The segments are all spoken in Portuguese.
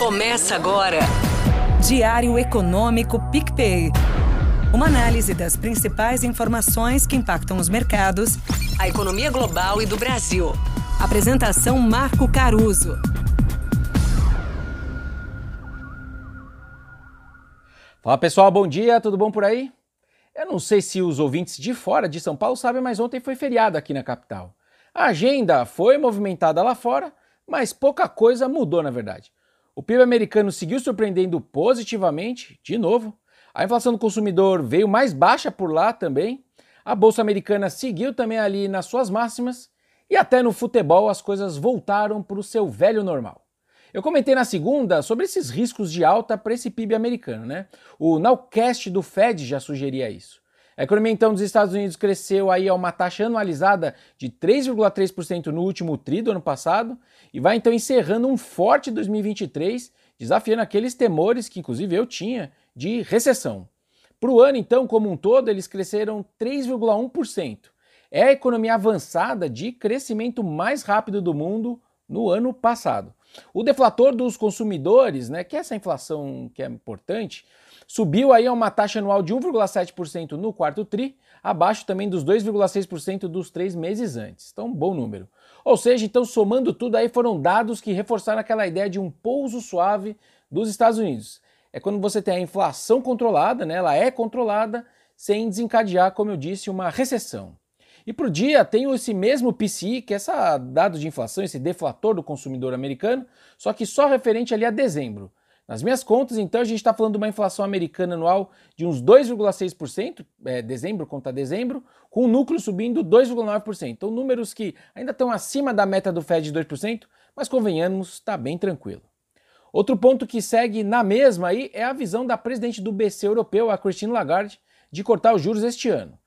Começa agora. Diário Econômico PicPay. Uma análise das principais informações que impactam os mercados, a economia global e do Brasil. Apresentação Marco Caruso. Fala pessoal, bom dia, tudo bom por aí? Eu não sei se os ouvintes de fora de São Paulo sabem, mas ontem foi feriado aqui na capital. A agenda foi movimentada lá fora, mas pouca coisa mudou na verdade. O PIB americano seguiu surpreendendo positivamente, de novo. A inflação do consumidor veio mais baixa por lá também. A bolsa americana seguiu também ali nas suas máximas. E até no futebol as coisas voltaram para o seu velho normal. Eu comentei na segunda sobre esses riscos de alta para esse PIB americano, né? O Nowcast do Fed já sugeria isso. A economia então dos Estados Unidos cresceu aí a uma taxa anualizada de 3,3% no último tri do ano passado e vai então encerrando um forte 2023, desafiando aqueles temores que inclusive eu tinha de recessão. Para o ano então como um todo eles cresceram 3,1%. É a economia avançada de crescimento mais rápido do mundo no ano passado. O deflator dos consumidores, né, que é essa inflação que é importante, subiu aí a uma taxa anual de 1,7% no quarto tri, abaixo também dos 2,6% dos três meses antes. Então, bom número. Ou seja, então somando tudo aí foram dados que reforçaram aquela ideia de um pouso suave dos Estados Unidos. É quando você tem a inflação controlada, né? Ela é controlada sem desencadear, como eu disse, uma recessão. E para o dia tem esse mesmo PCI, que é esse dado de inflação, esse deflator do consumidor americano, só que só referente ali a dezembro. Nas minhas contas, então, a gente está falando de uma inflação americana anual de uns 2,6%, é, dezembro contra dezembro, com o núcleo subindo 2,9%. Então, números que ainda estão acima da meta do Fed de 2%, mas convenhamos, está bem tranquilo. Outro ponto que segue na mesma aí é a visão da presidente do BC europeu, a Christine Lagarde, de cortar os juros este ano.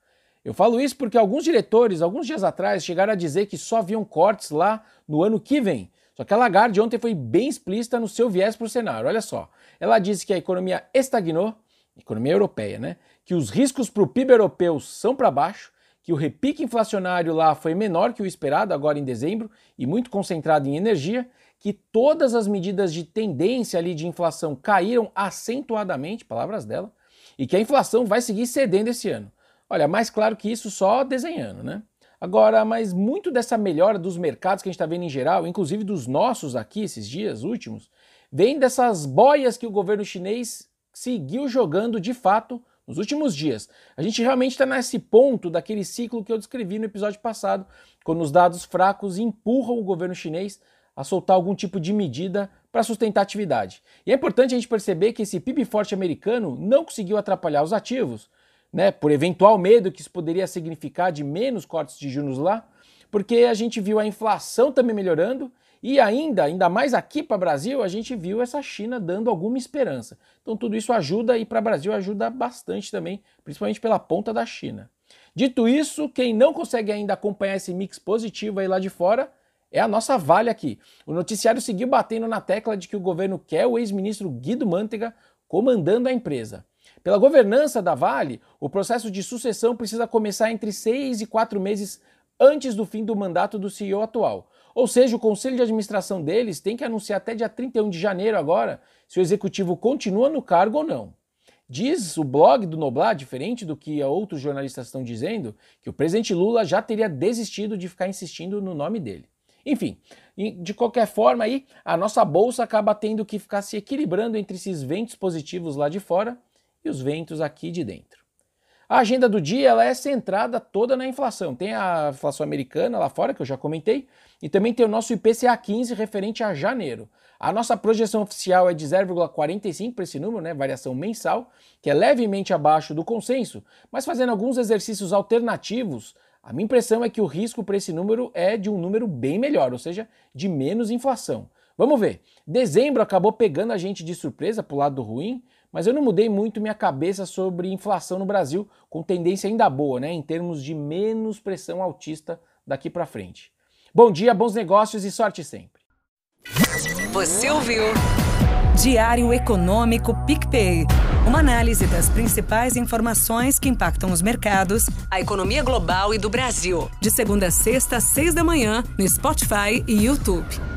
Eu falo isso porque alguns diretores, alguns dias atrás, chegaram a dizer que só haviam cortes lá no ano que vem. Só que a Lagarde ontem foi bem explícita no seu viés para o cenário. Olha só, ela disse que a economia estagnou, economia europeia, né? Que os riscos para o PIB europeu são para baixo, que o repique inflacionário lá foi menor que o esperado agora em dezembro e muito concentrado em energia, que todas as medidas de tendência ali de inflação caíram acentuadamente, palavras dela, e que a inflação vai seguir cedendo esse ano. Olha, mais claro que isso só desenhando, né? Agora, mas muito dessa melhora dos mercados que a gente está vendo em geral, inclusive dos nossos aqui esses dias últimos, vem dessas boias que o governo chinês seguiu jogando de fato nos últimos dias. A gente realmente está nesse ponto daquele ciclo que eu descrevi no episódio passado, quando os dados fracos empurram o governo chinês a soltar algum tipo de medida para sustentar a atividade. E é importante a gente perceber que esse PIB forte americano não conseguiu atrapalhar os ativos, né, por eventual medo que isso poderia significar de menos cortes de juros lá, porque a gente viu a inflação também melhorando e ainda, ainda mais aqui para o Brasil, a gente viu essa China dando alguma esperança. Então tudo isso ajuda e para o Brasil ajuda bastante também, principalmente pela ponta da China. Dito isso, quem não consegue ainda acompanhar esse mix positivo aí lá de fora é a nossa Vale aqui. O noticiário seguiu batendo na tecla de que o governo quer o ex-ministro Guido Mantega comandando a empresa. Pela governança da Vale, o processo de sucessão precisa começar entre seis e quatro meses antes do fim do mandato do CEO atual. Ou seja, o conselho de administração deles tem que anunciar até dia 31 de janeiro agora se o executivo continua no cargo ou não. Diz o blog do Noblar, diferente do que outros jornalistas estão dizendo, que o presidente Lula já teria desistido de ficar insistindo no nome dele. Enfim, de qualquer forma aí, a nossa bolsa acaba tendo que ficar se equilibrando entre esses ventos positivos lá de fora e os ventos aqui de dentro. A agenda do dia ela é centrada toda na inflação. Tem a inflação americana lá fora, que eu já comentei, e também tem o nosso IPCA 15 referente a janeiro. A nossa projeção oficial é de 0,45 para esse número, né, variação mensal, que é levemente abaixo do consenso, mas fazendo alguns exercícios alternativos, a minha impressão é que o risco para esse número é de um número bem melhor, ou seja, de menos inflação. Vamos ver. Dezembro acabou pegando a gente de surpresa para o lado ruim, mas eu não mudei muito minha cabeça sobre inflação no Brasil, com tendência ainda boa, né, em termos de menos pressão altista daqui para frente. Bom dia, bons negócios e sorte sempre. Você ouviu? Diário Econômico PicPay. Uma análise das principais informações que impactam os mercados, a economia global e do Brasil. De segunda a sexta, às seis da manhã, no Spotify e YouTube.